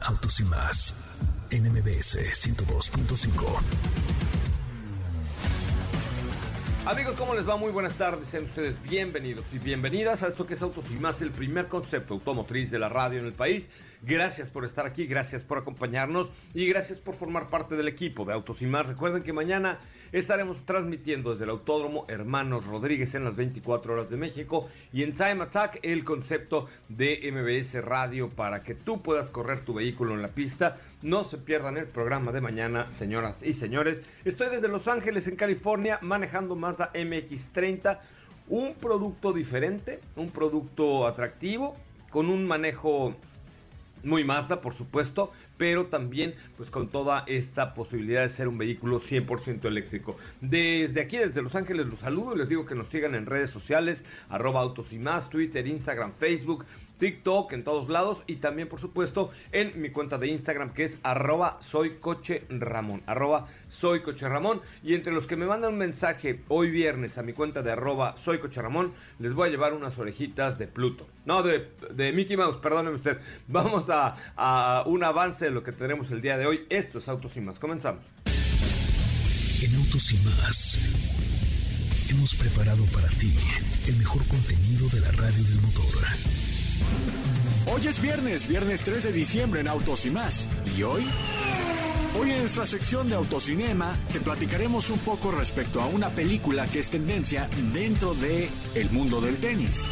Autos y más en MBS 102.5. Amigos, ¿cómo les va? Muy buenas tardes, sean ustedes bienvenidos y bienvenidas a esto que es Autos y más, el primer concepto automotriz de la radio en el país. Gracias por estar aquí, gracias por acompañarnos y gracias por formar parte del equipo de Autos y más. Recuerden que mañana estaremos transmitiendo desde el Autódromo Hermanos Rodríguez en las 24 horas de México y en Time Attack el concepto de MBS Radio para que tú puedas correr tu vehículo en la pista. No se pierdan el programa de mañana, señoras y señores. Estoy desde Los Ángeles, en California, manejando Mazda MX30, un producto diferente, un producto atractivo, con un manejo muy Mazda, por supuesto, pero también pues con toda esta posibilidad de ser un vehículo 100% eléctrico. Desde aquí, desde Los Ángeles, los saludo y les digo que nos sigan en redes sociales, arroba autos y más, Twitter, Instagram, Facebook, TikTok, en todos lados y también por supuesto en mi cuenta de Instagram que es arroba soy coche Ramón, arroba soy coche Ramón y entre los que me mandan un mensaje hoy viernes a mi cuenta de arroba soy coche Ramón les voy a llevar unas orejitas de Pluto, no de, de Mickey Mouse, perdóneme usted, vamos a, a un avance de lo que tenemos el día de hoy, esto es Autos y Más, comenzamos. En Autos y Más hemos preparado para ti el mejor contenido de la radio del motor. Hoy es viernes, viernes 3 de diciembre en Autos y más. ¿Y hoy? Hoy en nuestra sección de Autocinema te platicaremos un poco respecto a una película que es tendencia dentro de el mundo del tenis.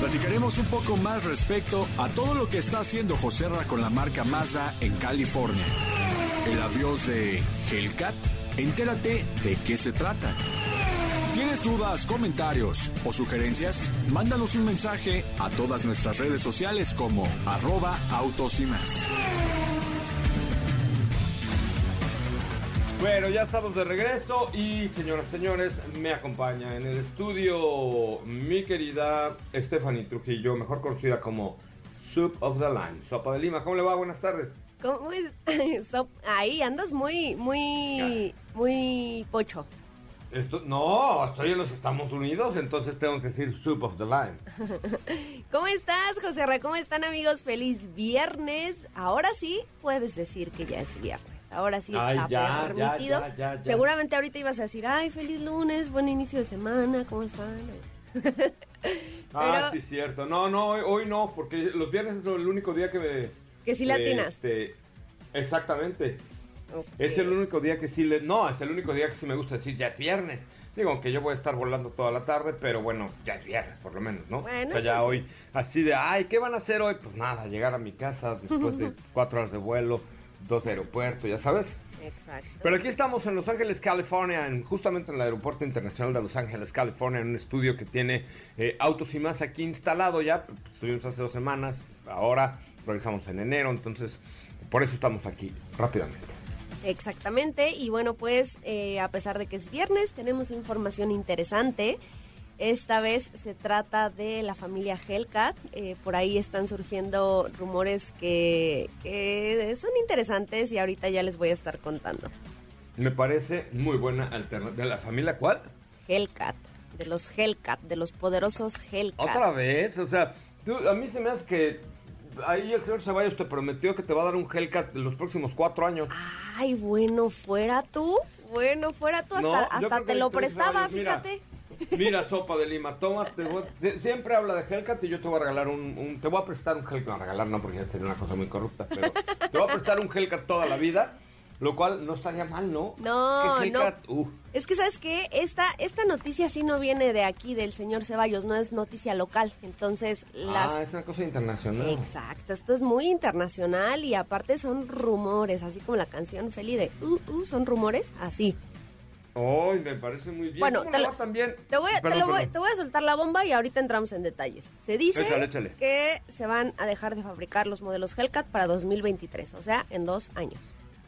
Platicaremos un poco más respecto a todo lo que está haciendo Joserra con la marca Mazda en California. El adiós de Hellcat. Entérate de qué se trata. ¿Tienes dudas, comentarios o sugerencias? Mándanos un mensaje a todas nuestras redes sociales como arroba autos y más. Bueno, ya estamos de regreso y señoras y señores, me acompaña en el estudio mi querida Stephanie Trujillo, mejor conocida como Soup of the Line, Sopa de Lima. ¿Cómo le va? Buenas tardes. ¿Cómo es? Ahí andas muy, muy, muy pocho. Esto, no, estoy en los Estados Unidos, entonces tengo que decir soup of the line. ¿Cómo estás, José Ra? ¿Cómo están, amigos? Feliz viernes. Ahora sí puedes decir que ya es viernes. Ahora sí está Ay, ya, permitido. ya, ya, ya. Seguramente ahorita ibas a decir, ay, feliz lunes, buen inicio de semana, ¿cómo están? Ah, sí, cierto. No, no, hoy, hoy no, porque los viernes es el único día que me... Que sí latinas. Este, exactamente. Es el único día que sí le... No, es el único día que sí me gusta decir ya es viernes. Digo, aunque yo voy a estar volando toda la tarde, pero bueno, ya es viernes por lo menos, ¿no? Bueno, O sea, ya sí. hoy, así de, ay, ¿qué van a hacer hoy? Pues nada, llegar a mi casa después de cuatro horas de vuelo, dos de aeropuerto, ya sabes. Exacto. Pero aquí estamos en Los Ángeles, California, en- justamente en el Aeropuerto Internacional de Los Ángeles, California, en un estudio que tiene eh, autos y más aquí instalado ya. Estuvimos hace dos semanas, ahora regresamos en enero, entonces por eso estamos aquí rápidamente. Exactamente, y bueno, pues eh, a pesar de que es viernes, tenemos información interesante. Esta vez se trata de la familia Hellcat. Eh, por ahí están surgiendo rumores que, que son interesantes y ahorita ya les voy a estar contando. Me parece muy buena alternativa. ¿De la familia cuál? Hellcat, de los Hellcat, de los poderosos Hellcat. ¿Otra vez? O sea, tú- a mí se me hace que ahí el señor Ceballos te prometió que te va a dar un Hellcat en los próximos cuatro años. Ay, bueno, fuera tú, bueno, fuera tú, hasta, No, hasta te lo prestaba, Ceballos, fíjate. Mira, sopa de lima, toma, siempre habla de Hellcat y yo te voy a regalar un, te voy a prestar un Hellcat, no, regalar no, porque ya sería una cosa muy corrupta, pero te voy a prestar un Hellcat toda la vida lo cual no estaría mal, ¿no? No, es que no. Es que, ¿sabes qué? Esta, esta noticia sí no viene de aquí, del señor Ceballos, no es noticia local. Entonces, las... Ah, es una cosa internacional. Exacto, esto es muy internacional y aparte son rumores, así como la canción Feli de Uh, uh, son rumores, así. Ay, me parece muy bien. Bueno, te, lo, también? Te, voy, voy, te, voy, a soltar la bomba y ahorita entramos en detalles. Se dice que se van a dejar de fabricar los modelos Hellcat para 2023, o sea, en dos años.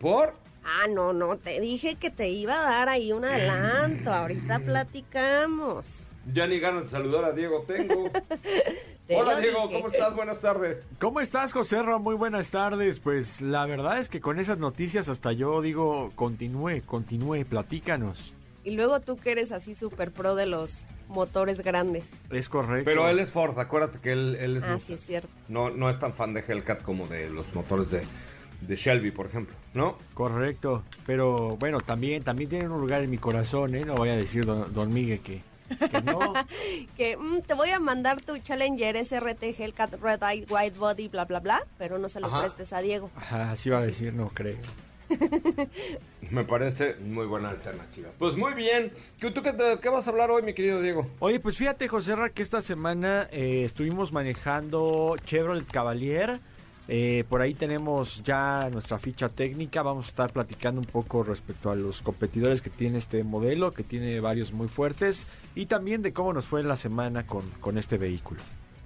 ¿Por? Ah, no, no, te dije que te iba a dar ahí un adelanto. Ahorita platicamos. Ya ni ganas de saludar a Diego tengo. Hola Diego, ¿cómo estás? Buenas tardes. ¿Cómo estás, José Muy buenas tardes. Pues la verdad es que con esas noticias hasta yo digo, continúe, continúe, platícanos. Y luego tú que eres así súper pro de los motores grandes. Es correcto. Pero él es Ford, acuérdate que él, él es... Ah, sí, es cierto. No, no es tan fan de Hellcat como de los motores de, de Shelby, por ejemplo, ¿no? Correcto, pero bueno, también, también tienen un lugar en mi corazón, ¿eh? No voy a decir, don, Miguel, que, no. que mm, te voy a mandar tu Challenger SRT Hellcat Red Eye White Body, bla, bla, bla, pero no se lo prestes a Diego. Ajá, así va a decir, no creo. Me parece muy buena alternativa. Pues muy bien. ¿Tú qué, vas a hablar hoy, mi querido Diego? Oye, pues fíjate, José Ra, que esta semana eh, estuvimos manejando Chevrolet Cavalier eh, por ahí tenemos ya nuestra ficha técnica. Vamos a estar platicando un poco respecto a los competidores que tiene este modelo, que tiene varios muy fuertes, y también de cómo nos fue la semana con, este vehículo.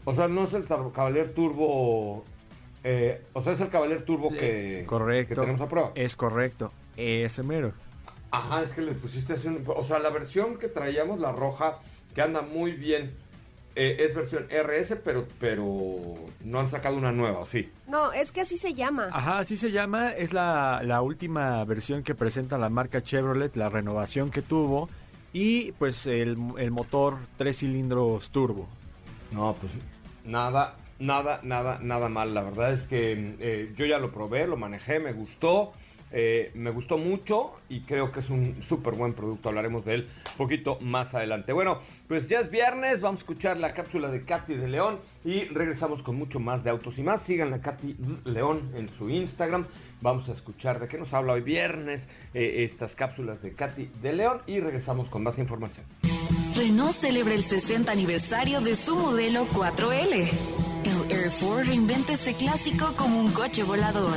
O sea, no es el Cavalier Turbo. Eh, o sea, es el Cavalier Turbo que, correcto, que tenemos a prueba. Es correcto, ese mero. Ajá, es que le pusiste así un, O sea, la versión que traíamos, la roja, que anda muy bien eh, es versión RS, pero, pero no han sacado una nueva, sí? No, es que así se llama. Ajá, así se llama. Es la, la última versión que presenta la marca Chevrolet, la renovación que tuvo. Y pues el, el motor tres cilindros turbo. No, pues nada, nada, nada, nada mal. La verdad es que eh, yo ya lo probé, lo manejé, me gustó. Eh, me gustó mucho y creo que es un súper buen producto. Hablaremos de él un poquito más adelante. Bueno, pues ya es viernes, vamos a escuchar la cápsula de Katy de León y regresamos con mucho más de autos y más. Sigan a Katy León en su Instagram. Vamos a escuchar de qué nos habla hoy viernes eh, estas cápsulas de Katy de León y regresamos con más información. Renault celebra el 60 aniversario de su modelo 4L. El Air 4 reinventa este clásico como un coche volador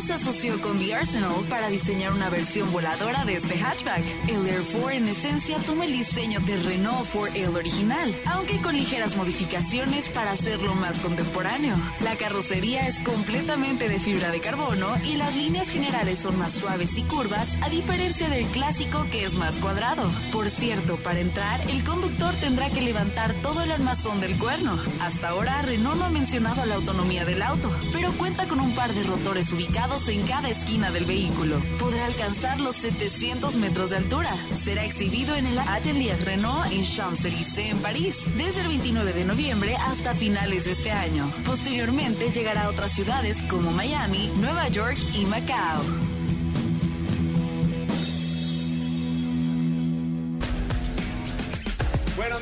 se asoció con The Arsenal para diseñar una versión voladora de este hatchback. El Air 4 en esencia toma el diseño de Renault 4L original, aunque con ligeras modificaciones para hacerlo más contemporáneo. La carrocería es completamente de fibra de carbono y las líneas generales son más suaves y curvas, a diferencia del clásico que es más cuadrado. Por cierto, para entrar, el conductor tendrá que levantar todo el armazón del cuerno. Hasta ahora, Renault no ha mencionado la autonomía del auto, pero cuenta con un par de rotores ubicados en cada esquina del vehículo. Podrá alcanzar los 700 metros de altura. Será exhibido en el Atelier Renault en Champs-Élysées, en París, desde el 29 de noviembre hasta finales de este año. Posteriormente llegará a otras ciudades como Miami, Nueva York y Macao.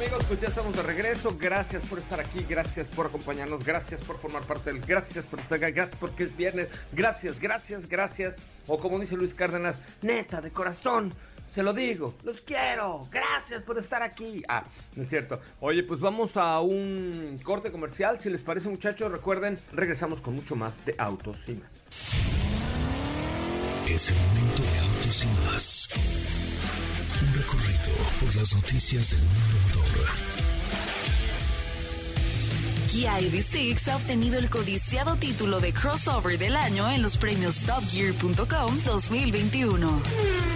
Amigos, pues ya estamos de regreso. Gracias por estar aquí, gracias por acompañarnos, gracias por formar parte del, gracias por estar, gracias porque es viernes, gracias, gracias, gracias. O como dice Luis Cárdenas, neta, de corazón, se lo digo, los quiero, gracias por estar aquí. Ah, es cierto. Oye, pues vamos a un corte comercial, si les parece muchachos, recuerden, regresamos con mucho más de Autos y más. Es el momento de Autos y más un recorrido por las noticias del mundo motor Earth. Kia EV6 ha obtenido el codiciado título de crossover del año en los premios TopGear.com 2021.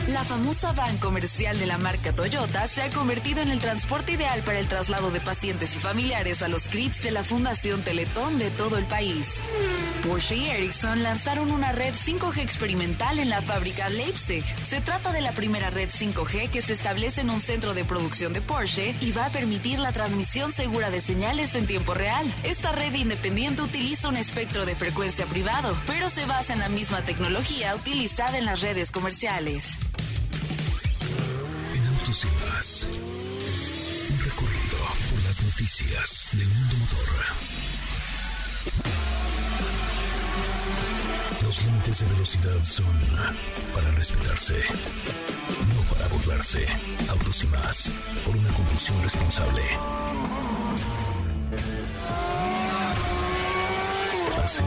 La famosa van comercial de la marca Toyota se ha convertido en el transporte ideal para el traslado de pacientes y familiares a los CRITs de la Fundación Teletón de todo el país. Porsche y Ericsson lanzaron una red 5G experimental en la fábrica Leipzig. Se trata de la primera red 5G que se establece en un centro de producción de Porsche y va a permitir la transmisión segura de señales en tiempo real esta red independiente utiliza un espectro de frecuencia privado, pero se basa en la misma tecnología utilizada en las redes comerciales. En Autos y más. Un recorrido por las noticias del mundo motor. Los límites de velocidad son para respetarse, no para burlarse. Autos y más, por una conducción responsable. ¿Así?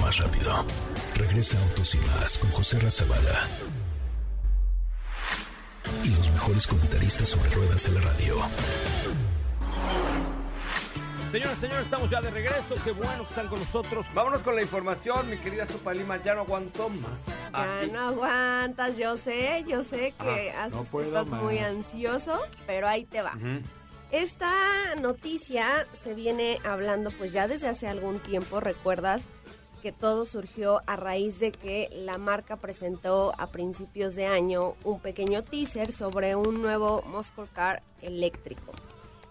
Más rápido. Regresa Autos y más con José Razabala. Y los mejores comentaristas sobre ruedas de la radio. Señoras, señores, estamos ya de regreso. Qué bueno que están con nosotros. Vámonos con la información, mi querida Sopa Lima. Ya no aguanto más. Ya Aquí. no aguantas, yo sé, yo sé que no puedo estás más. muy ansioso, pero ahí te va. Ujú. Esta noticia se viene hablando pues ya desde hace algún tiempo, recuerdas que todo surgió a raíz de que la marca presentó a principios de año un pequeño teaser sobre un nuevo Muscle Car eléctrico,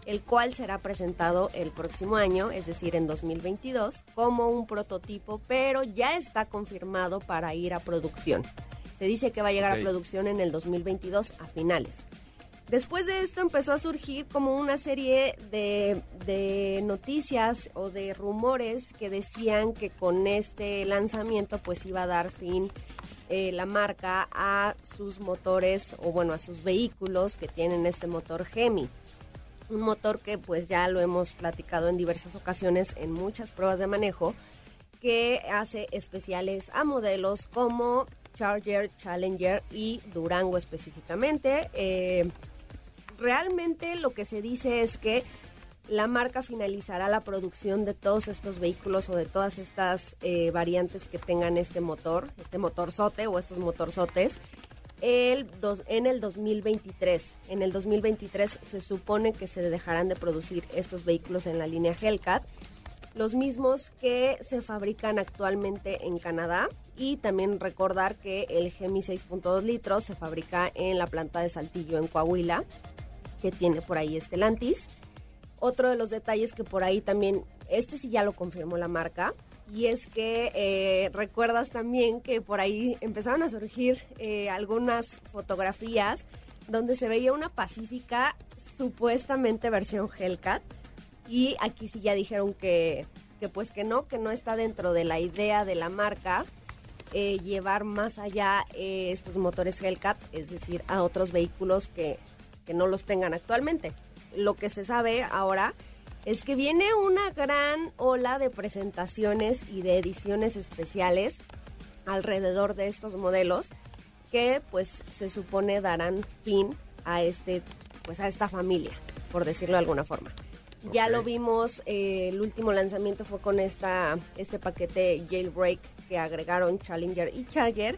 el cual será presentado el próximo año, es decir, en 2022, como un prototipo, pero ya está confirmado para ir a producción. Se dice que va a llegar a producción en el 2022 a finales. Después de esto empezó a surgir como una serie de, noticias o de rumores que decían que con este lanzamiento pues iba a dar fin eh, la marca a sus motores o bueno a sus vehículos que tienen este motor Gemi. Un motor que pues ya lo hemos platicado en diversas ocasiones en muchas pruebas de manejo que hace especiales a modelos como Charger, Challenger y Durango específicamente. Eh, realmente lo que se dice es que la marca finalizará la producción de todos estos vehículos o de todas estas eh, variantes que tengan este motor, este motorzote o estos motorzotes, en el 2023. En el 2023 se supone que se dejarán de producir estos vehículos en la línea Hellcat, los mismos que se fabrican actualmente en Canadá y también recordar que el Gemi 6.2 litros se fabrica en la planta de Saltillo en Coahuila, que tiene por ahí Stellantis. Otro de los detalles que por ahí también, este sí ya lo confirmó la marca, y es que eh, recuerdas también que por ahí empezaron a surgir eh, algunas fotografías donde se veía una Pacífica supuestamente versión Hellcat, y aquí sí ya dijeron que, que pues que no, que no está dentro de la idea de la marca eh, llevar más allá estos motores Hellcat, es decir, a otros vehículos que, que no los tengan actualmente. Lo que se sabe ahora es que viene una gran ola de presentaciones y de ediciones especiales alrededor de estos modelos que pues se supone darán fin a este pues a esta familia, por decirlo de alguna forma. Ya lo vimos, eh, el último lanzamiento fue con esta, este paquete Jailbreak que agregaron Challenger y Charger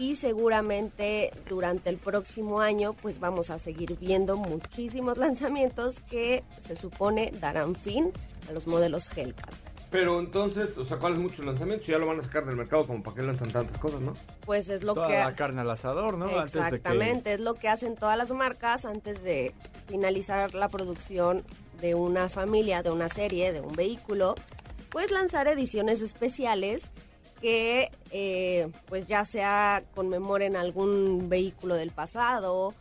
y seguramente durante el próximo año pues vamos a seguir viendo muchísimos lanzamientos que se supone darán fin a los modelos Hellcat. Pero entonces, o sea, ¿cuáles muchos lanzamientos? Ya lo van a sacar del mercado, como para qué lanzan tantas cosas, ¿no? Pues es lo Toda que... la carne al asador, ¿no? Antes de que- Exactamente, es lo que hacen todas las marcas antes de finalizar la producción de una familia, de una serie, de un vehículo, pues lanzar ediciones especiales que eh, pues ya sea conmemoren algún vehículo del pasado,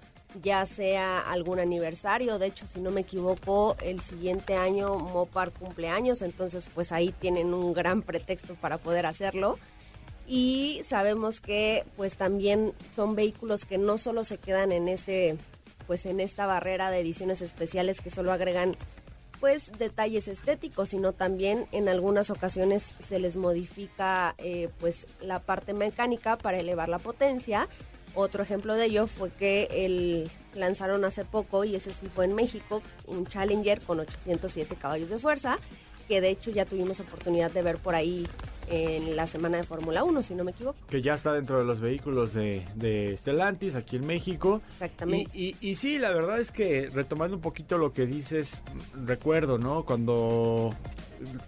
ya sea algún aniversario, de hecho si no me equivoco el siguiente año Mopar cumpleaños, entonces pues ahí tienen un gran pretexto para poder hacerlo. Y sabemos que pues también son vehículos que no solo se quedan en este pues en esta barrera de ediciones especiales que solo agregan pues detalles estéticos sino también en algunas ocasiones se les modifica eh, pues la parte mecánica para elevar la potencia. Otro ejemplo de ello fue que el lanzaron hace poco y ese sí fue en México un Challenger con 807 caballos de fuerza que de hecho ya tuvimos oportunidad de ver por ahí en la semana de Fórmula 1, si no me equivoco. que ya está dentro de los vehículos de, de Stellantis aquí en México. Exactamente. Y, y, y sí, la verdad es que retomando un poquito lo que dices, recuerdo, ¿no? Cuando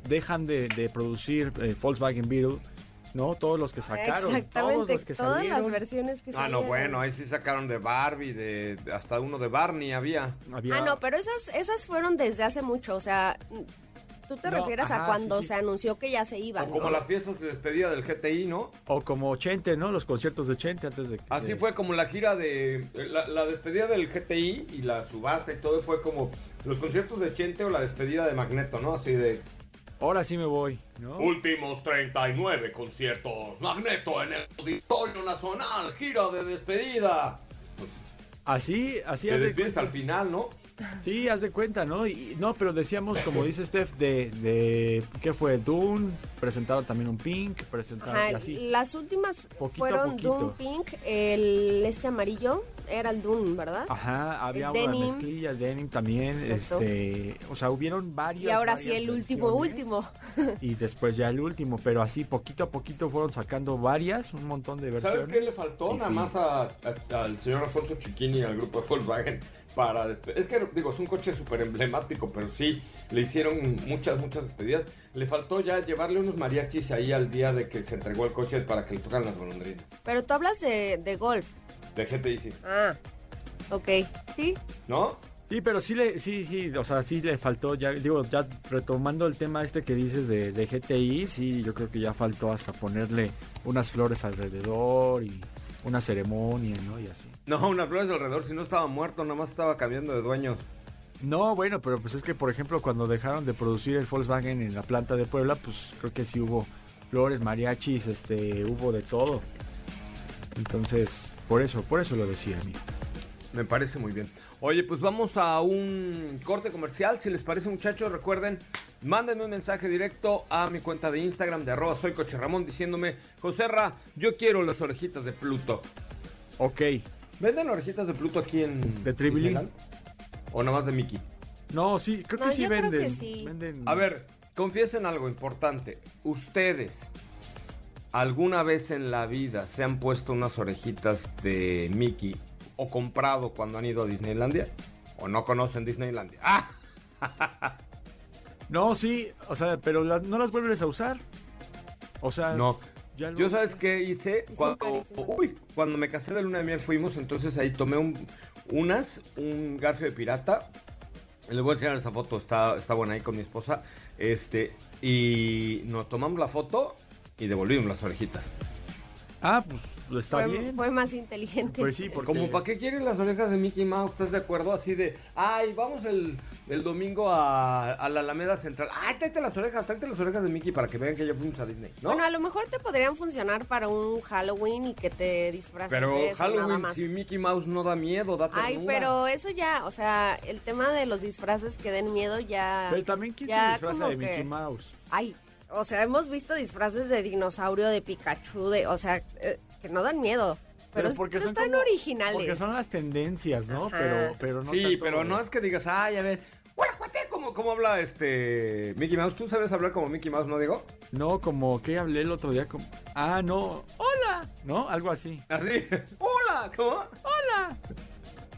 dejan de, de producir eh, Volkswagen Beetle, ¿no? Todos los que sacaron, todos Exactamente, los que todas salieron. las versiones que Ah, no, salieron. bueno, ahí sí sacaron de Barbie, de, de- hasta uno de Barney había. había- Ah, no, pero esas, esas fueron desde hace mucho, o sea, tú te No, refieres a cuando sí, sí. se anunció que ya se iba. O ¿no? como las fiestas de despedida del GTI, ¿no? O como Chente, ¿no? Los conciertos de Chente antes de que... Así fue como la gira de. La, la despedida del GTI y la subasta y todo fue como los conciertos de Chente o la despedida de Magneto, ¿no? Así de. Ahora sí me voy, ¿no? Últimos 39 conciertos. Magneto en el Auditorio Nacional. Gira de despedida. Así, así te haz de despides al final, ¿no? Sí, haz de cuenta, ¿no? Y, no, pero decíamos, como dice Steph, de, de ¿qué fue? Dune, presentaron también un Pink, presentaron Ajá, y así. las últimas Poquito fueron. Dune Pink, el este amarillo era el Dune, ¿verdad? Ajá, había el una denim. mezclilla, el denim también, Exacto. este, o sea, hubieron varios. y ahora sí el último, último. Y después ya el último, pero así poquito a poquito fueron sacando varias, un montón de versiones. ¿Sabes qué le faltó? Y Nada más a- a- al señor Alfonso Chiquini y al grupo de Volkswagen para Es que, digo, es un coche súper emblemático, pero sí, le hicieron muchas, muchas despedidas. Le faltó ya llevarle unos mariachis ahí al día de que se entregó el coche para que le tocaran las golondrinas. Pero tú hablas de, de golf. De GTI, sí. Ah, ok. Sí, ¿No? Sí, pero sí le, sí, sí, o sea, sí le faltó, ya, digo, ya retomando el tema este que dices de, de GTI, sí, yo creo que ya faltó hasta ponerle unas flores alrededor y una ceremonia, ¿no? Y así. No, unas flores alrededor, si no estaba muerto, nada más estaba cambiando de dueños. No, bueno, pero pues es que, por ejemplo, cuando dejaron de producir el Volkswagen en la planta de Puebla, pues creo que sí hubo flores, mariachis, este, hubo de todo. Entonces, por eso, por eso lo decía, amigo. Me parece muy bien. Oye, pues vamos a un corte comercial. Si les parece, muchachos, recuerden, mándenme un mensaje directo a mi cuenta de Instagram de arroba soy Coche Ramón diciéndome, José Ra, yo quiero las orejitas de Pluto. Ok, ¿Venden orejitas de Pluto aquí en De? ¿O nada más de Mickey? no, sí, creo No, que sí yo creo venden. que sí. venden- A ver, confiesen algo importante. ¿Ustedes alguna vez en la vida se han puesto unas orejitas de Mickey o comprado cuando han ido a Disneylandia? ¿O no conocen Disneylandia? ¡Ah! No, sí, o sea, pero las- no las vuelves a usar. O sea, No. ya Yo sabes qué hice cuando, uy, cuando me casé de luna de miel fuimos, entonces ahí tomé un, unas, un garfio de pirata. Les voy a enseñar esa foto, está, está buena ahí con mi esposa. Este, y nos tomamos la foto y devolvimos las orejitas. Ah, pues está fue, bien. fue más inteligente. Pues sí, porque Como para qué quieren las orejas de Mickey Mouse, ¿estás de acuerdo? Así de, ay, vamos el, el domingo a, a la Alameda Central. Ay, tráete las orejas, tráete las orejas de Mickey para que vean que ya fuimos a Disney, ¿no? Bueno, a lo mejor te podrían funcionar para un Halloween y que te disfraces Pero de eso, nada Halloween, más. si Mickey Mouse no da miedo, da ternura. Ay, pero eso ya, o sea, el tema de los disfraces que den miedo ya... Pero también quién se disfraza de Mickey Mouse. Ay, o sea, hemos visto disfraces de dinosaurio, de Pikachu, de, o sea, eh, que no dan miedo. Pero, pero están como- originales. Porque son las tendencias, ¿no? Ajá. Pero, pero no sí, tanto- pero no es que digas, ay, a ver, ¿cómo, cómo habla este Mickey Mouse? ¿Tú sabes hablar como Mickey Mouse, no digo? No, como que hablé el otro día como... Ah, no. Hola. ¿No? Algo así. Así, hola, ¿cómo? Hola.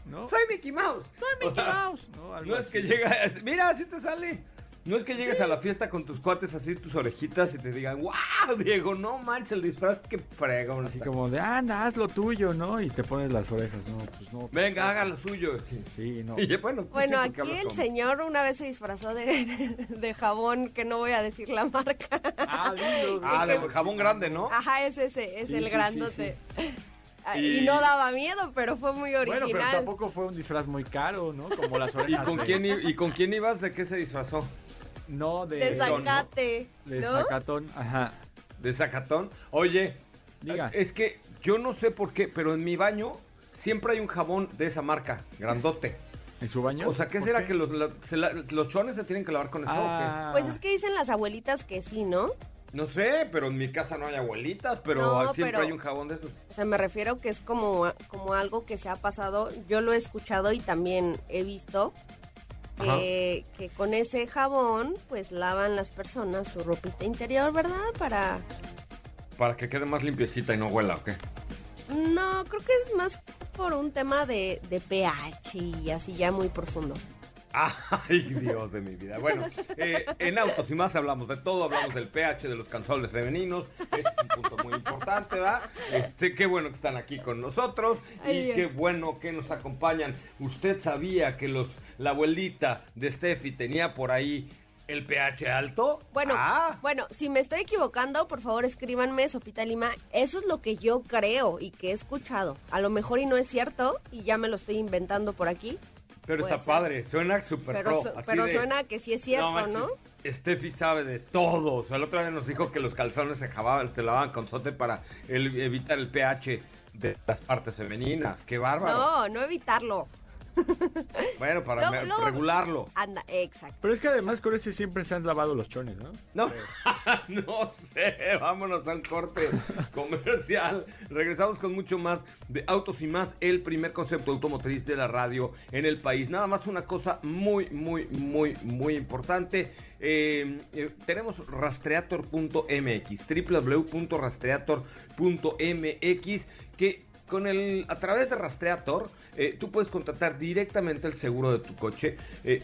¿No? Soy Mickey Mouse. Soy O sea, Mouse. No, algo No es así. que llega, mira, así te sale. No es que llegues a la fiesta con tus cuates así, tus orejitas y te digan, wow, Diego, no manches el disfraz, qué fregón. Así está". como de, anda, haz lo tuyo, ¿no? Y te pones las orejas. No, pues no. Venga, haga lo suyo. Sí, Sí, no. Y bueno, pues aquí el como- señor una vez se disfrazó de, de jabón, que no voy a decir la marca. Ah, Ah, de que- jabón grande, ¿no? Ajá, es ese, es Sí, el sí, grandote. Ah, Y- Y... no daba miedo, pero fue muy original. Bueno, pero tampoco fue un disfraz muy caro, ¿no? Como las ¿Y orejas. con, de- quién, ¿Y con quién ibas? ¿De qué se disfrazó? No, de... de Son, ¿no? zacate, De ¿no? Zacatón, ajá. ¿De Zacatón? Oye, Diga. es que yo no sé por qué, pero en mi baño siempre hay un jabón de esa marca, grandote. ¿En su baño? O sea, ¿qué ¿Por será que los, la- se la- los chones se tienen que lavar con eso Ah, Pues es que dicen las abuelitas que sí, ¿no? qué? No sé, pero en mi casa no hay abuelitas, pero No, siempre pero- hay un jabón de esos. O sea, me refiero que es como, como algo que se ha pasado. Yo lo he escuchado y también he visto que, que con ese jabón, pues lavan las personas su ropita interior, ¿verdad? Para... Para que quede más limpiecita y no huela, ¿o qué? No, creo que es más por un tema de, de pH y así ya muy profundo. Ay, Dios de mi vida. Bueno, eh, en Autos y más hablamos de todo, hablamos del pH de los canzones femeninos, ese es un punto muy importante, ¿verdad? Este, qué bueno que están aquí con nosotros y Ay, qué bueno que nos acompañan. ¿Usted sabía que los la abuelita de Steffi tenía por ahí ¿El pH alto? Bueno, Ah. bueno, si me estoy equivocando, por favor escríbanme, Sopita Lima. Eso es lo que yo creo y que he escuchado. A lo mejor y no es cierto y ya me lo estoy inventando por aquí. Pero Puede está ser. padre, suena Pero, pro. su- así pero de- suena que sí es cierto, ¿no? manches, Steffi sabe de todo. O sea, el otro día nos dijo que los calzones se lavaban, se lavaban con sote para el- evitar el pH de las partes femeninas. ¡Qué bárbaro! No, no evitarlo. Bueno, para Luego- me- luego- regularlo. Anda, exacto. Pero es que además con este siempre se han lavado los chones, ¿no? No, no sé, vámonos al corte comercial. Regresamos con mucho más de Autos y más, el primer concepto automotriz de la radio en el país. Nada más una cosa muy, muy, muy, muy importante. Eh, eh, tenemos rastreator.mx, www.rastreator.mx, que con el, a través de Rastreator, eh, tú puedes contratar directamente el seguro de tu coche. Eh,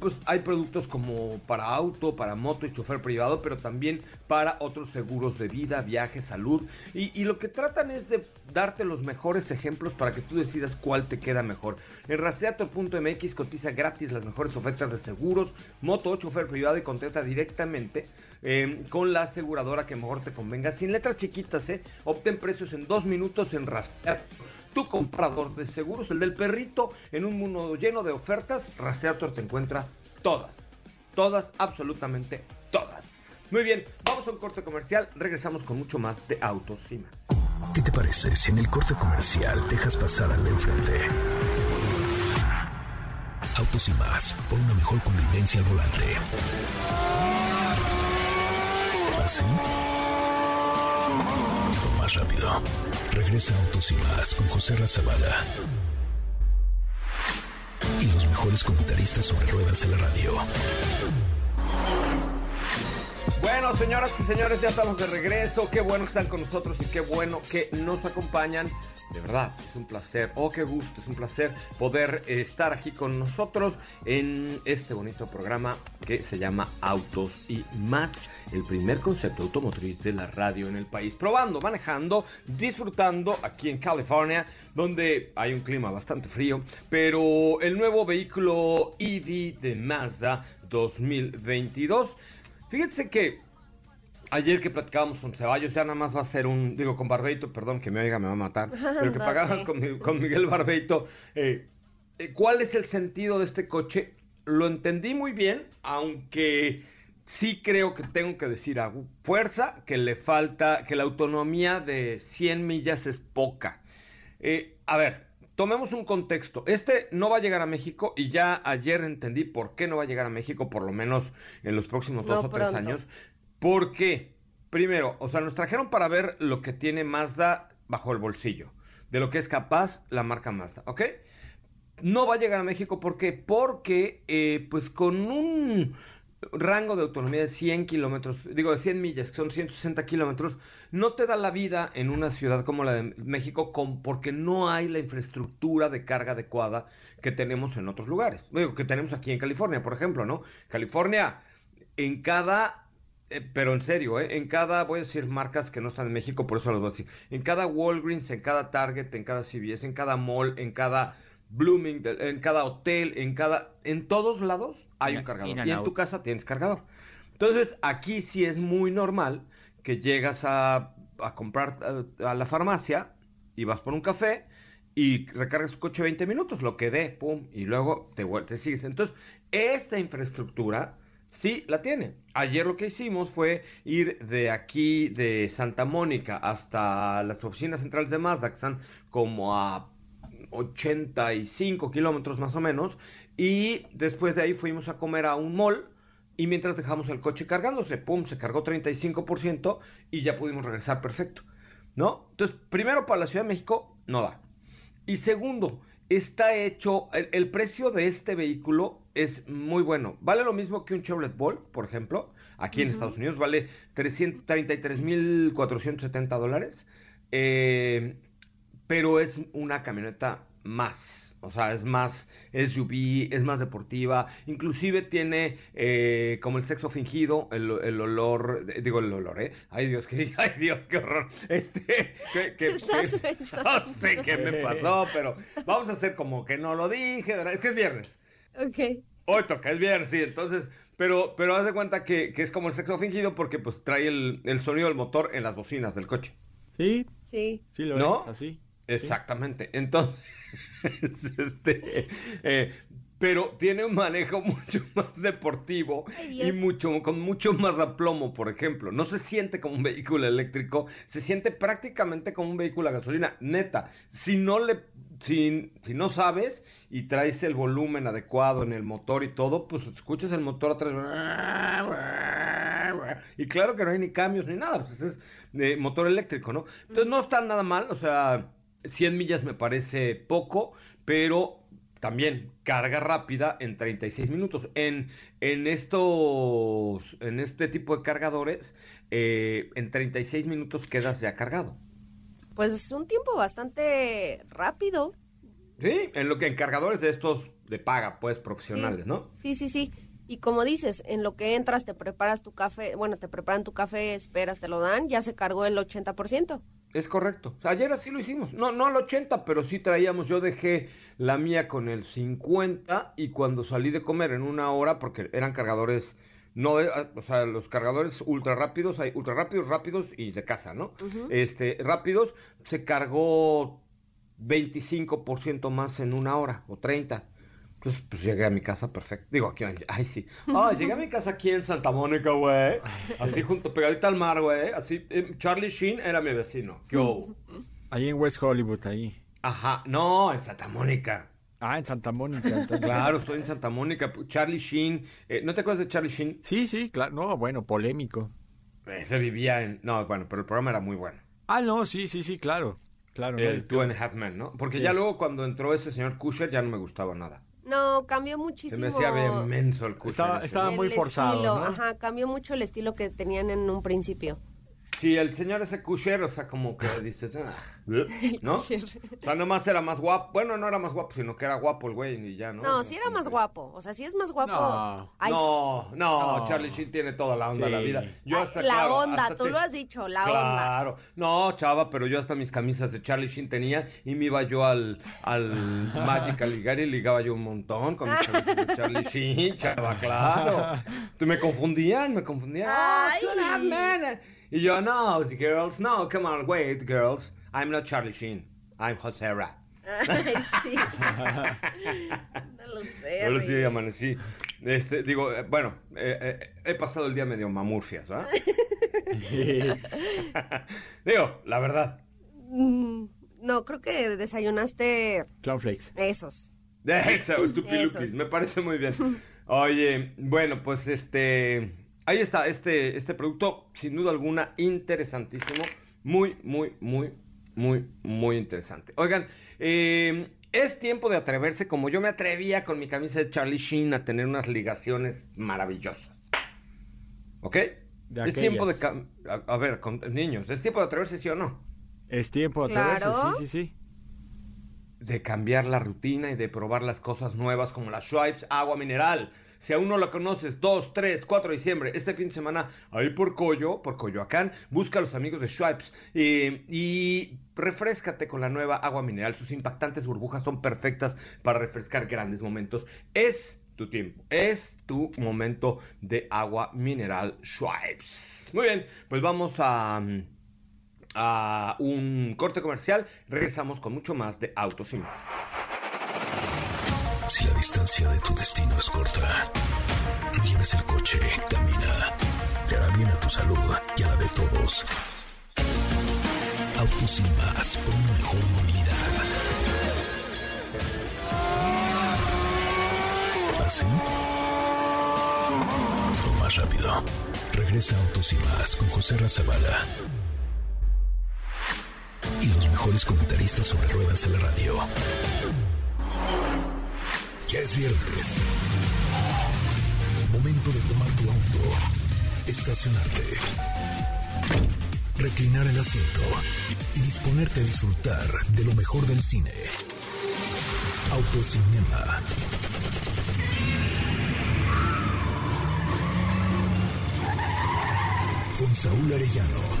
pues hay productos como para auto, para moto y chofer privado, pero también para otros seguros de vida, viaje, salud. Y, lo que tratan es de darte los mejores ejemplos para que tú decidas cuál te queda mejor. En rastreator.mx cotiza gratis las mejores ofertas de seguros, moto chofer privado y contrata directamente eh, con la aseguradora que mejor te convenga. Sin letras chiquitas, ¿eh? Obtén precios en dos minutos en Rastreator. Tu comprador de seguros, el del perrito, en un mundo lleno de ofertas, Rastreator te encuentra todas. Todas, absolutamente todas. Muy bien, vamos a un corte comercial. Regresamos con mucho más de autos y más. ¿Qué te parece si en el corte comercial dejas pasar al de enfrente? Autos y más, por una mejor convivencia al volante. ¿Así? Rápido. Regresa Autos y más con José Razabala. Y los mejores comentaristas sobre ruedas en la radio. Bueno, señoras y señores, ya estamos de regreso. Qué bueno que están con nosotros y qué bueno que nos acompañan. De verdad, es un placer, oh, qué gusto, es un placer poder estar aquí con nosotros en este bonito programa que se llama Autos y más, el primer concepto automotriz de la radio en el país. Probando, manejando, disfrutando aquí en California, donde hay un clima bastante frío, pero el nuevo vehículo EV de Mazda 2022. Fíjense que ayer que platicábamos con Ceballos, ya nada más va a ser un, digo, con Barbeito, perdón que me oiga, me va a matar, pero que pagamos con, mi- con Miguel Barbeito. eh, eh, ¿Cuál es el sentido de este coche? Lo entendí muy bien, aunque sí creo que tengo que decir a fuerza que le falta, que la autonomía de 100 millas es poca. Eh, a ver, tomemos un contexto. Este no va a llegar a México y ya ayer entendí por qué no va a llegar a México, por lo menos en los próximos dos o tres años. Porque, primero, o sea, nos trajeron para ver lo que tiene Mazda bajo el bolsillo, de lo que es capaz la marca Mazda, ¿ok? No va a llegar a México, ¿por qué? Porque, eh, pues con un rango de autonomía de 100 kilómetros, digo de 100 millas, que son 160 kilómetros, no te da la vida en una ciudad como la de México con, porque no hay la infraestructura de carga adecuada que tenemos en otros lugares. Digo, que tenemos aquí en California, por ejemplo, ¿no? California, en cada, eh, pero en serio, ¿eh? En cada, voy a decir marcas que no están en México, por eso las voy a decir, en cada Walgreens, en cada Target, en cada CVS, en cada mall, en cada Blooming, en cada hotel, en cada, en todos lados hay In- un cargador. Y en tu casa tienes cargador. Entonces, aquí sí es muy normal que llegas a, a comprar a, a la farmacia y vas por un café y recargas tu coche 20 minutos, lo que dé, pum, y luego te, te sigues. Entonces, esta infraestructura sí la tiene. Ayer lo que hicimos fue ir de aquí, de Santa Mónica, hasta las oficinas centrales de Mazda, que están como a 85 kilómetros más o menos, y después de ahí fuimos a comer a un mall. Y mientras dejamos el coche cargándose, pum, se cargó 35% y ya pudimos regresar perfecto. ¿No? Entonces, primero para la Ciudad de México, no da. Y segundo, está hecho, el, el precio de este vehículo es muy bueno. Vale lo mismo que un Chevrolet Bolt, por ejemplo. Aquí en Estados Unidos vale 333.470 dólares. Eh, pero es una camioneta más. O sea, es más SUV, es más deportiva. Inclusive tiene eh, como el sexo fingido, el, el olor, eh, digo el olor, ¿eh? Ay Dios, qué, ay Dios, qué horror. Este, que, que- estás que- pensando? no sé qué me pasó, pero vamos a hacer como que no lo dije, ¿verdad? Es que es viernes. Ok. Hoy toca, es viernes, sí. Entonces, Pero, pero haz de cuenta que, que es como el sexo fingido porque pues trae el, el sonido del motor en las bocinas del coche. Sí, Sí. sí lo ¿No? es, así. Exactamente. Entonces, este, eh, pero tiene un manejo mucho más deportivo Ay, y mucho, con mucho más aplomo, por ejemplo. No se siente como un vehículo eléctrico, se siente prácticamente como un vehículo a gasolina. Neta, si no le, si, si no sabes y traes el volumen adecuado en el motor y todo, pues escuchas el motor atrás. Y claro que no hay ni cambios ni nada, pues es de motor eléctrico, ¿no? Entonces no está nada mal, o sea, 100 millas me parece poco, pero también carga rápida en 36 minutos. En, en estos, en este tipo de cargadores, eh, en 36 minutos quedas ya cargado. Pues es un tiempo bastante rápido. Sí, en lo que en cargadores de estos de paga, pues, profesionales, Sí. ¿no? Sí, sí, sí. Y como dices, en lo que entras, te preparas tu café, bueno, te preparan tu café, esperas, te lo dan, ya se cargó el 80%. Es correcto. Ayer así lo hicimos. No, no al 80, pero sí traíamos. Yo dejé la mía con el 50 y cuando salí de comer en una hora, porque eran cargadores, no, de- o sea, los cargadores ultra rápidos, hay ultra rápidos, rápidos y de casa, ¿no? Este, rápidos, se cargó 25% más en una hora o 30. Pues, pues llegué a mi casa perfecto. Digo, aquí, ay, sí. Ah, llegué a mi casa aquí en Santa Mónica, güey. Así junto, pegadita al mar, güey. Así, eh, Charlie Sheen era mi vecino. ¿Qué hubo? Ahí en West Hollywood, ahí. Ajá, no, en Santa Mónica. Ah, en Santa Mónica. entonces. Claro, estoy en Santa Mónica. Charlie Sheen. eh, ¿No te acuerdas de Charlie Sheen? Sí, sí, claro. No, bueno, polémico. Ese vivía en... No, bueno, pero el programa era muy bueno. Ah, no, sí, sí, sí, claro. Claro. no, El Two and a Half Men, ¿no? Porque Sí. ya luego cuando entró ese señor Kusher ya no me gustaba nada. No, cambió Se muchísimo. me hacía vehemenso el Kusher. Estaba- el muy forzado, estilo, ¿no? Ajá, cambió mucho el estilo que tenían en un principio. Sí, el señor ese Kusher, o sea, como que dices, ah, ¿no? O sea, nomás era más guapo. Bueno, no era más guapo, sino que era guapo el güey y ya, ¿no? No, sí era más guapo. O sea, sí es más guapo. No. Ay, No, no, No. Charlie Sheen tiene toda la onda de la vida. Yo hasta, la claro, onda, hasta tú te- lo has dicho, la onda. Claro, no, chava, pero yo hasta mis camisas de Charlie Sheen tenía y me iba yo al, al Magic Caligari y ligaba yo un montón con mis camisas de Charlie Sheen, chava, claro. Tú me confundían, me confundían. Oh, Ay. two Y yo, no, girls, no, come on, wait, girls. I'm not Charlie Sheen, I'm José Ra. Ay, sí. no lo sé. Ahora sí Rey. amanecí. Este, digo, eh, bueno, eh, eh, he pasado el día medio mamurfias, ¿verdad? digo, la verdad. Mm, No, creo que desayunaste Clownflakes. esos. Eso, estupilupis, me parece muy bien. Oye, bueno, pues este, ahí está, este, este producto, sin duda alguna, interesantísimo, muy, muy, muy, muy, muy interesante. Oigan, eh, es tiempo de atreverse, como yo me atrevía con mi camisa de Charlie Sheen a tener unas ligaciones maravillosas. ¿Ok? De es tiempo de, a, a ver, con, niños, es tiempo de atreverse, sí o no. Es tiempo de atreverse, Claro. sí, sí, sí. de cambiar la rutina y de probar las cosas nuevas como la Schweppes agua mineral. Si aún no la conoces, 2, 3, 4 de diciembre, este fin de semana, ahí por Coyo, por Coyoacán, busca a los amigos de Schweppes eh, y refrescate con la nueva agua mineral. Sus impactantes burbujas son perfectas para refrescar grandes momentos. Es tu tiempo, es tu momento de agua mineral Schweppes. Muy bien, pues vamos a... a un corte comercial. Regresamos con mucho más de Autos y más. Si la distancia de tu destino es corta, no lleves el coche, camina. Te hará bien a tu salud y a la de todos. Autos y más por una mejor movilidad. ¿Así? O más rápido. Regresa Autos y más con José Razabala. Y los mejores comentaristas sobre ruedas en la radio. Ya es viernes. Momento de tomar tu auto, estacionarte, reclinar el asiento y disponerte a disfrutar de lo mejor del cine. Autocinema. Con Saúl Arellano.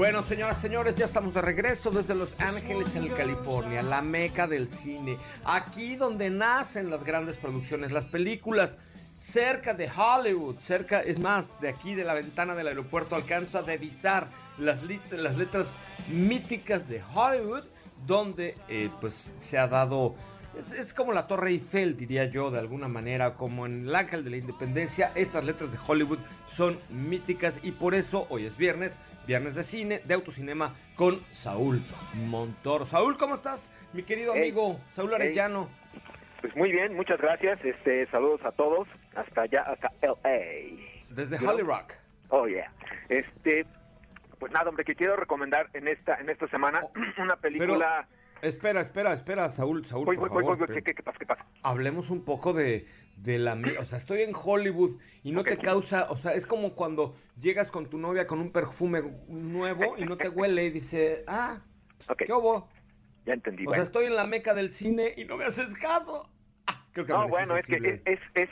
Bueno, señoras, señores, ya estamos de regreso desde Los Ángeles, en California, la meca del cine. Aquí donde nacen las grandes producciones, las películas cerca de Hollywood, cerca, es más, de aquí de la ventana del aeropuerto alcanzo a divisar las, las letras míticas de Hollywood, donde eh, pues se ha dado es, como la Torre Eiffel, diría yo, de alguna manera, como en el Ángel de la Independencia. Estas letras de Hollywood son míticas y por eso hoy es viernes, viernes de cine, de autocinema con Saúl Montoro. Saúl, ¿cómo estás? Mi querido amigo Saúl Arellano. Pues muy bien, muchas gracias. Este, saludos a todos hasta allá, hasta LA. Desde Holly Rock. Oh yeah. Este, pues nada, hombre, que quiero recomendar en esta en esta semana oh, una película. Espera, espera, espera, Saúl, Saúl, voy, por voy, favor, voy, ¿Qué, pasa, qué pasa? Hablemos un poco de, de la... O sea, estoy en Hollywood y no te causa... O sea, es como cuando llegas con tu novia con un perfume nuevo y no te huele y dice, ah, ¿qué hubo? Ya entendí. O sea, estoy en la meca del cine y no me haces caso. Ah, creo que no, bueno, es que es, es,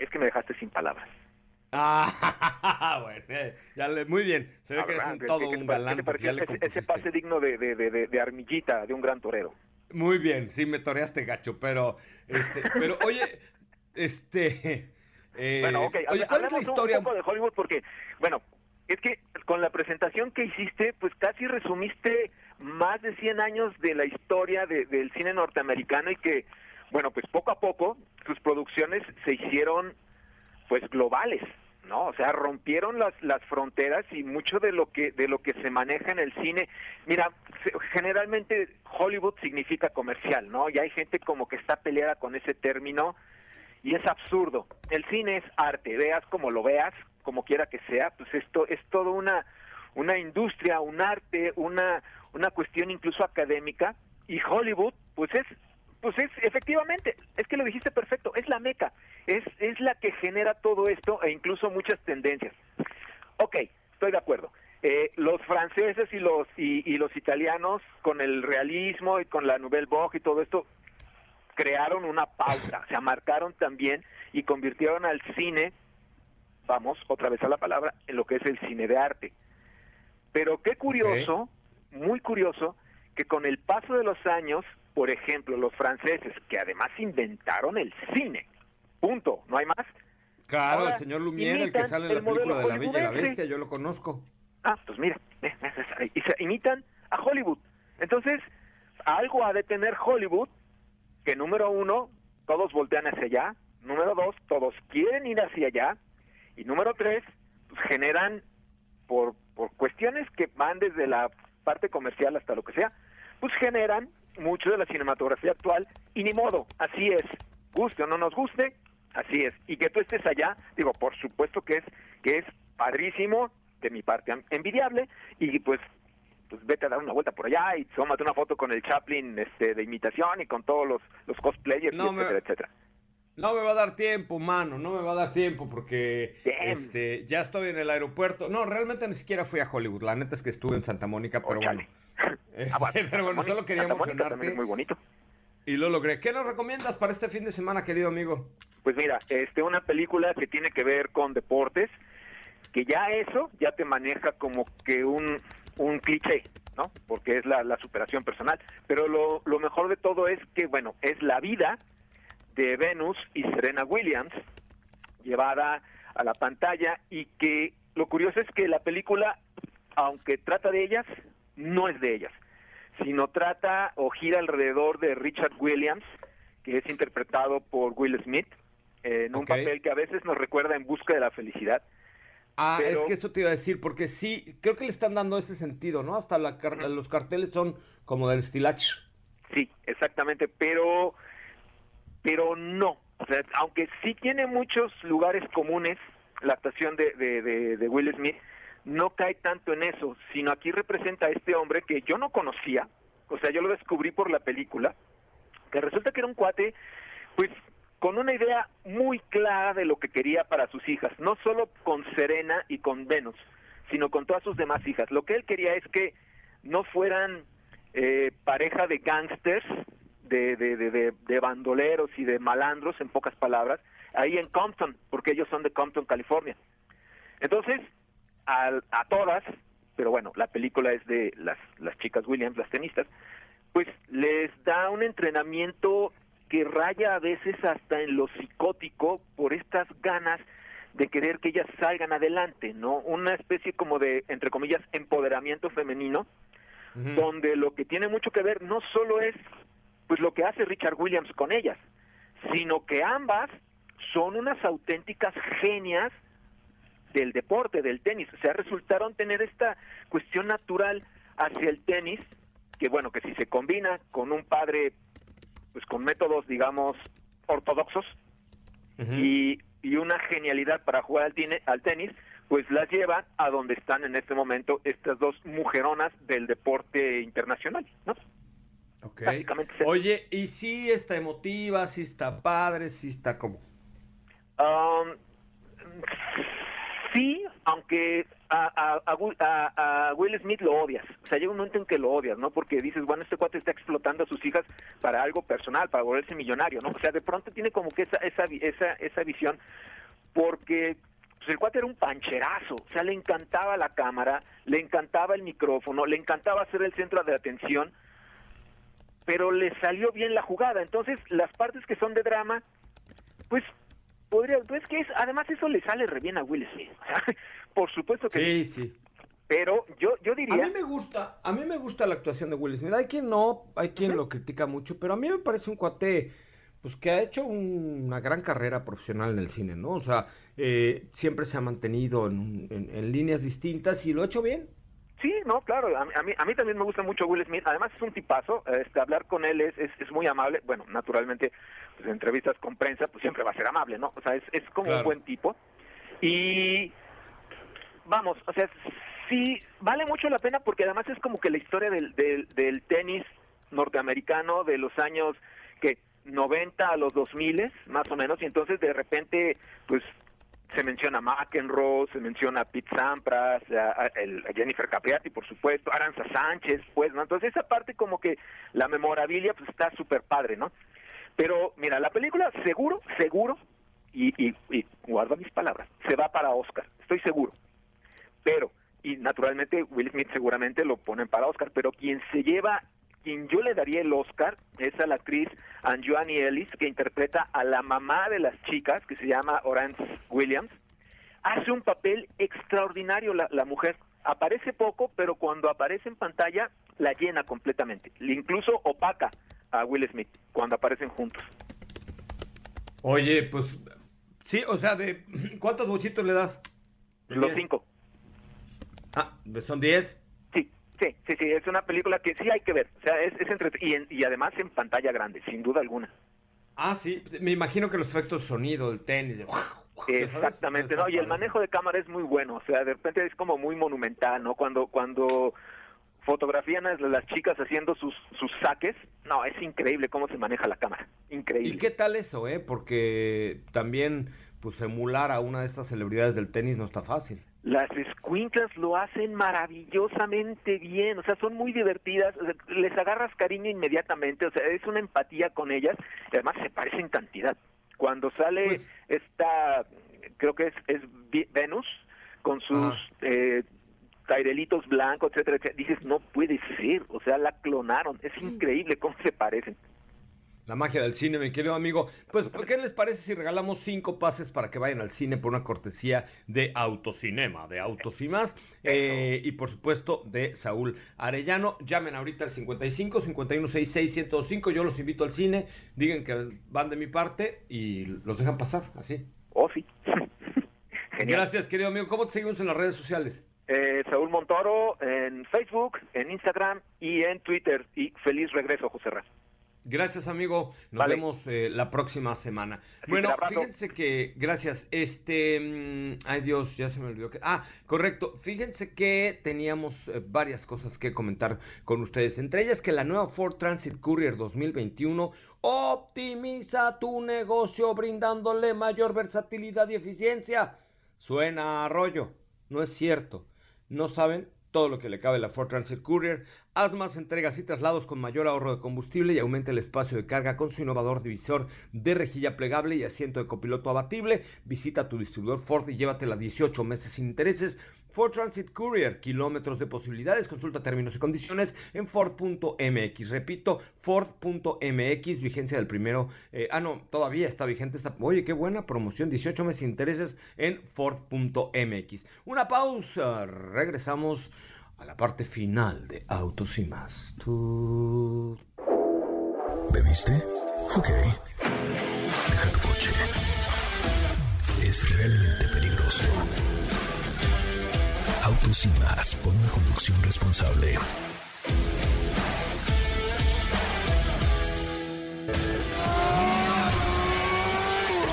es que me dejaste sin palabras. Ah, bueno, eh, ya le, muy bien. Se ve que eres un, todo un galán. ese, pase digno de, de, de, de, armillita, de un gran torero. Muy bien, sí, me toreaste gacho, pero, este, pero oye, este... Eh, bueno, ok, oye, ¿cuál es la historia? Un poco de Hollywood porque, bueno, es que con la presentación que hiciste, pues casi resumiste más de 100 años de la historia del cine norteamericano y que, bueno, pues poco a poco sus producciones se hicieron pues globales, ¿no? O sea, rompieron las, las fronteras y mucho de lo que de lo que se maneja en el cine, mira, generalmente Hollywood significa comercial, ¿no? Y hay gente como que está peleada con ese término y es absurdo. El cine es arte, veas como lo veas, como quiera que sea, pues esto es todo una una industria, un arte, una una cuestión incluso académica y Hollywood pues es pues es, efectivamente, es que lo dijiste perfecto, es la meca, es, es la que genera todo esto e incluso muchas tendencias. Ok, estoy de acuerdo. Eh, los franceses y los y, los italianos con el realismo y con la Nouvelle Vogue y todo esto crearon una pauta, se marcaron también y convirtieron al cine, vamos otra vez a la palabra, en lo que es el cine de arte. Pero qué curioso, muy curioso, que con el paso de los años por ejemplo, los franceses, que además inventaron el cine. Punto, no hay más. Claro, el señor Lumière, el que sale en la película de La Bella y la Bestia, yo lo conozco. Ah, pues mira, y se imitan a Hollywood. Entonces, algo ha de tener Hollywood que número uno, todos voltean hacia allá, número dos, todos quieren ir hacia allá, y número tres, pues generan por, por cuestiones que van desde la parte comercial hasta lo que sea, pues generan mucho de la cinematografía actual y ni modo, así es, guste o no nos guste, así es. Y que tú estés allá, digo, por supuesto que es que es padrísimo, de mi parte envidiable y pues pues vete a dar una vuelta por allá y tómate una foto con el Chaplin este de imitación y con todos los, los cosplayers, etcétera, etcétera. No me va a dar tiempo, mano, no me va a dar tiempo porque este ya estoy en el aeropuerto. No, realmente ni siquiera fui a Hollywood. La neta es que estuve en Santa Mónica, pero bueno. Ah, pero bueno, solo quería emocionarte. muy bonito. Y lo logré. ¿Qué nos recomiendas para este fin de semana, querido amigo? Pues mira, este una película que tiene que ver con deportes, que ya eso ya te maneja como que un, un cliché, ¿no? Porque es la, la superación personal. Pero lo, lo mejor de todo es que, bueno, es la vida de Venus y Serena Williams llevada a la pantalla y que lo curioso es que la película, aunque trata de ellas, no es de ellas, sino trata o gira alrededor de Richard Williams, que es interpretado por Will Smith, en un papel que a veces nos recuerda en busca de la felicidad. Ah, es que eso te iba a decir, porque sí, creo que le están dando ese sentido, ¿no? Hasta los carteles son como del estilacho. Sí, exactamente, pero, pero no. O sea, aunque sí tiene muchos lugares comunes la actuación de, de, de Will Smith, no cae tanto en eso, sino aquí representa a este hombre que yo no conocía, o sea, yo lo descubrí por la película, que resulta que era un cuate, pues con una idea muy clara de lo que quería para sus hijas, no solo con Serena y con Venus, sino con todas sus demás hijas. Lo que él quería es que no fueran eh, pareja de gángsters, de, de, de, de, bandoleros y de malandros, en pocas palabras, ahí en Compton, porque ellos son de Compton, California. Entonces, a, todas, pero bueno, la película es de las, las chicas Williams, las tenistas, pues les da un entrenamiento que raya a veces hasta en lo psicótico por estas ganas de querer que ellas salgan adelante, ¿no? Una especie como de, entre comillas, empoderamiento femenino, donde lo que tiene mucho que ver no solo es pues lo que hace Richard Williams con ellas, sino que ambas son unas auténticas genias del deporte, del tenis. O sea, resultaron tener esta cuestión natural hacia el tenis, que bueno, que si se combina con un padre, pues con métodos, digamos, ortodoxos, y, y, una genialidad para jugar al, al tenis, pues las lleva a donde están en este momento estas dos mujeronas del deporte internacional, ¿no? Ok. Oye, ¿y si está emotiva, si está padre, si está como? Um, sí, aunque a, a, Will Smith lo odias. O sea, llega un momento en que lo odias, ¿no? Porque dices, bueno, este cuate está explotando a sus hijas para algo personal, para volverse millonario, ¿no? O sea, de pronto tiene como que esa, esa, esa, esa visión, porque pues, el cuate era un pancherazo, o sea, le encantaba la cámara, le encantaba el micrófono, le encantaba ser el centro de atención, pero le salió bien la jugada. Entonces, las partes que son de drama, pues podría, pues que es, además eso le sale re bien a Will Smith. Por supuesto que sí. Sí, Pero yo, yo diría... A mí me gusta, a mí me gusta la actuación de Will Smith. Hay quien no, hay quien lo critica mucho, pero a mí me parece un cuate pues que ha hecho una gran carrera profesional en el cine, ¿no? O sea, eh, siempre se ha mantenido en, en, líneas distintas y lo ha hecho bien. Sí, no, claro, a, mí, a mí también me gusta mucho Will Smith, además es un tipazo, este, hablar con él es, es, muy amable, bueno, naturalmente, pues, entrevistas con prensa, pues siempre va a ser amable, ¿no? O sea, es, es como un buen tipo. Y, vamos, o sea, sí, vale mucho la pena porque además es como que la historia del, del, del tenis norteamericano de los años que 90 a los 2000, más o menos, y entonces de repente, pues se menciona McEnroe, se menciona Pete Sampras, a, Jennifer Capriati, por supuesto, Aranza Sánchez, pues, ¿no? Entonces esa parte como que la memorabilia pues está súper padre, ¿no? Pero mira, la película seguro, seguro, y, y, y guarda mis palabras, se va para Oscar, estoy seguro. Pero, y naturalmente Will Smith seguramente lo ponen para Oscar, pero quien se lleva quien yo le daría el Oscar es a la actriz Anjoani Ellis, que interpreta a la mamá de las chicas, que se llama Orance Williams. Hace un papel extraordinario la, la mujer. Aparece poco, pero cuando aparece en pantalla la llena completamente. Incluso opaca a Will Smith cuando aparecen juntos. Oye, pues sí, o sea, de ¿cuántos bochitos le das? Los cinco. Ah, son diez. Sí, sí, sí, es una película que sí hay que ver. O sea, es, es y, además en pantalla grande, sin duda alguna. Ah, sí, me imagino que los efectos de sonido, el tenis, Exactamente, ¿no? Y el manejo de cámara es muy bueno, o sea, de repente es como muy monumental, ¿no? Cuando cuando fotografían a las chicas haciendo sus, sus saques, no, es increíble cómo se maneja la cámara, increíble. ¿Y qué tal eso, eh? Porque también, pues, emular a una de estas celebridades del tenis no está fácil. Las escuinclas lo hacen maravillosamente bien, o sea, son muy divertidas, les agarras cariño inmediatamente, o sea, es una empatía con ellas, y además se parecen cantidad. Cuando sale pues esta, creo que es, es Venus, con sus eh, tairelitos blancos, etcétera, etcétera, dices, no puede ser, o sea, la clonaron, es increíble cómo se parecen. La magia del cine, mi querido amigo. Pues, ¿qué les parece si regalamos cinco pases para que vayan al cine por una cortesía de Autocinema, de Autos y más? Eh, y por supuesto, de Saúl Arellano. Llamen ahorita al 55 5166 105. Yo los invito al cine. Digan que van de mi parte y los dejan pasar, así. Oh, sí. Gracias, querido amigo. ¿Cómo te seguimos en las redes sociales? Eh, Saúl Montoro en Facebook, en Instagram y en Twitter. Y feliz regreso, José Raz. Gracias, amigo. Nos vemos eh, la próxima semana. bueno, fíjense que, gracias. Este, mm, ay Dios, ya se me olvidó que. Ah, correcto. Fíjense que teníamos eh, varias cosas que comentar con ustedes. Entre ellas que la nueva Ford Transit Courier 2021 optimiza tu negocio brindándole mayor versatilidad y eficiencia. Suena a rollo. No es cierto. No saben todo lo que le cabe a la Ford Transit Courier. Haz más entregas y traslados con mayor ahorro de combustible y aumenta el espacio de carga con su innovador divisor de rejilla plegable y asiento de copiloto abatible. Visita tu distribuidor Ford y llévatela 18 meses sin intereses Ford Transit Courier, kilómetros de posibilidades. Consulta términos y condiciones en Ford.mx. Repito, Ford.mx, vigencia del primero. Eh, ah, no, todavía está vigente esta. Oye, qué buena promoción, 18 meses intereses en Ford.mx. Una pausa, regresamos a la parte final de Autos y más. ¿Tú... ¿Bebiste? Ok. Deja tu coche. Es realmente peligroso. Autos y más por una conducción responsable.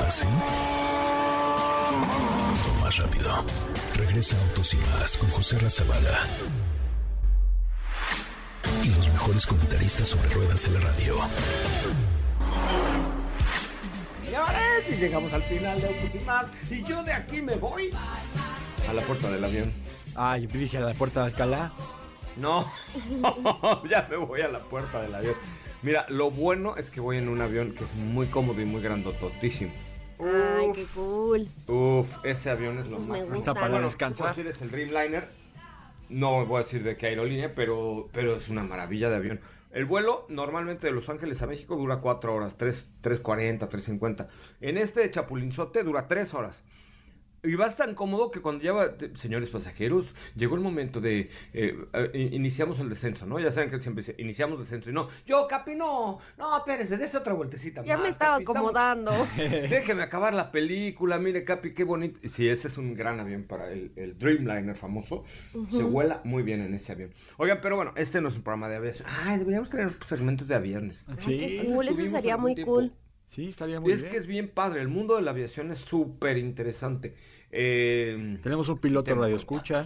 ¿Así? O más rápido. Regresa Autos y más con José Razabala. Y los mejores comentaristas sobre ruedas en la radio. Y llegamos al final de Autos y más. Y yo de aquí me voy a la puerta del avión. Ah, yo dije a la puerta de Alcalá. No, ya me voy a la puerta del avión. Mira, lo bueno es que voy en un avión que es muy cómodo y muy grandototísimo. Ay, qué cool. Uf, ese avión es lo Esos me más. gustan. para Bueno, descansar. tú es el Dreamliner. No voy a decir de qué aerolínea, pero, pero es una maravilla de avión. El vuelo normalmente de Los Ángeles a México dura 4 horas, 3, 3.40, 3.50. En este de Chapulinzote dura 3 horas. Y vas tan cómodo que cuando lleva, te- señores pasajeros, llegó el momento de, eh, eh, iniciamos el descenso, ¿no? Ya saben que siempre dice, iniciamos descenso y no, yo, Capi, no, no, espérese, dése otra vueltecita Ya más, me estaba Capi, estamos- acomodando. Déjeme acabar la película, mire Capi, qué bonito. Sí, ese es un gran avión para el, el Dreamliner famoso. Se vuela muy bien en ese avión. Oigan, pero bueno, este no es un programa de aviación. Ay, deberíamos tener segmentos de aviones. Qué Sí, cool, eso sería muy tiempo. cool. sí, estaría muy es bien. que es bien padre. El mundo de la aviación es súper interesante. Eh, Tenemos un piloto Tengo radio escucha.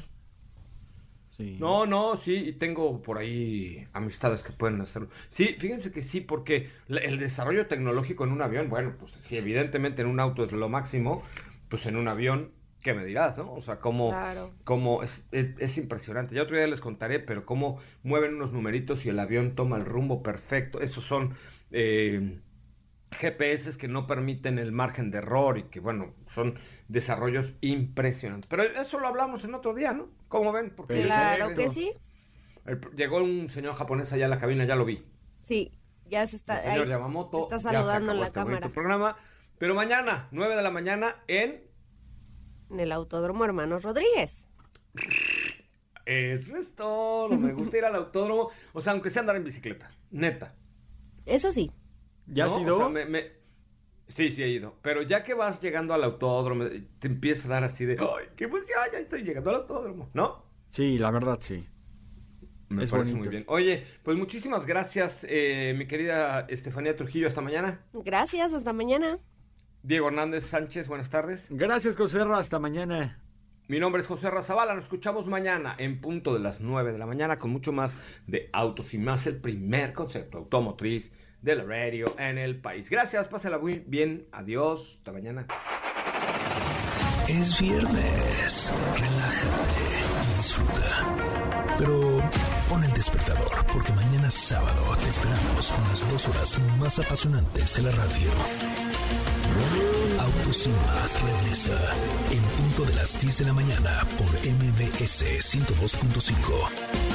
Sí. No, no, sí, y tengo por ahí amistades que pueden hacerlo. Sí, fíjense que sí, porque la- el desarrollo tecnológico en un avión, bueno, pues sí, evidentemente en un auto es lo máximo, pues en un avión, ¿qué me dirás, no? O sea, cómo, Claro. cómo es, es- es impresionante. Ya otro día les contaré, pero cómo mueven unos numeritos y el avión toma el rumbo perfecto. Estos son eh, GPS que no permiten el margen de error y que, bueno, son desarrollos impresionantes. Pero eso lo hablamos en otro día, ¿no? ¿Cómo ven? Porque. Claro que sí. llegó un señor japonés allá a la cabina, ya lo vi. Sí, ya se está. El señor ahí Yamamoto. está ya se saludando en la este cámara. programa. Pero mañana, 9 de la mañana, en... En el Autódromo Hermanos Rodríguez. Eso es todo. Me gusta ir al autódromo. O sea, aunque sea andar en bicicleta. Neta. Eso sí. ¿Ya has ¿no? ido? O sea, me- me- Sí, sí he ido. Pero ya que vas llegando al autódromo, te empieza a dar así de... ¡Ay, qué emoción! Ya estoy llegando al autódromo. ¿No? Sí, la verdad, sí. Me Es parece bonito. muy bien. Oye, pues muchísimas gracias, eh, mi querida Estefanía Trujillo. Hasta mañana. Gracias, hasta mañana. Diego Hernández Sánchez, buenas tardes. Gracias, Joserra. Hasta mañana. Mi nombre es José Razabala. Nos escuchamos mañana en punto de las 9 de la mañana con mucho más de Autos y más, el primer concepto automotriz de la radio en el país. Gracias, pásala muy bien. Adiós. Hasta mañana. Es viernes. Relájate y disfruta. Pero pon el despertador porque mañana sábado te esperamos con las dos horas más apasionantes de la radio. Autos y más regresa en punto de las 10 de la mañana por MBS 102.5.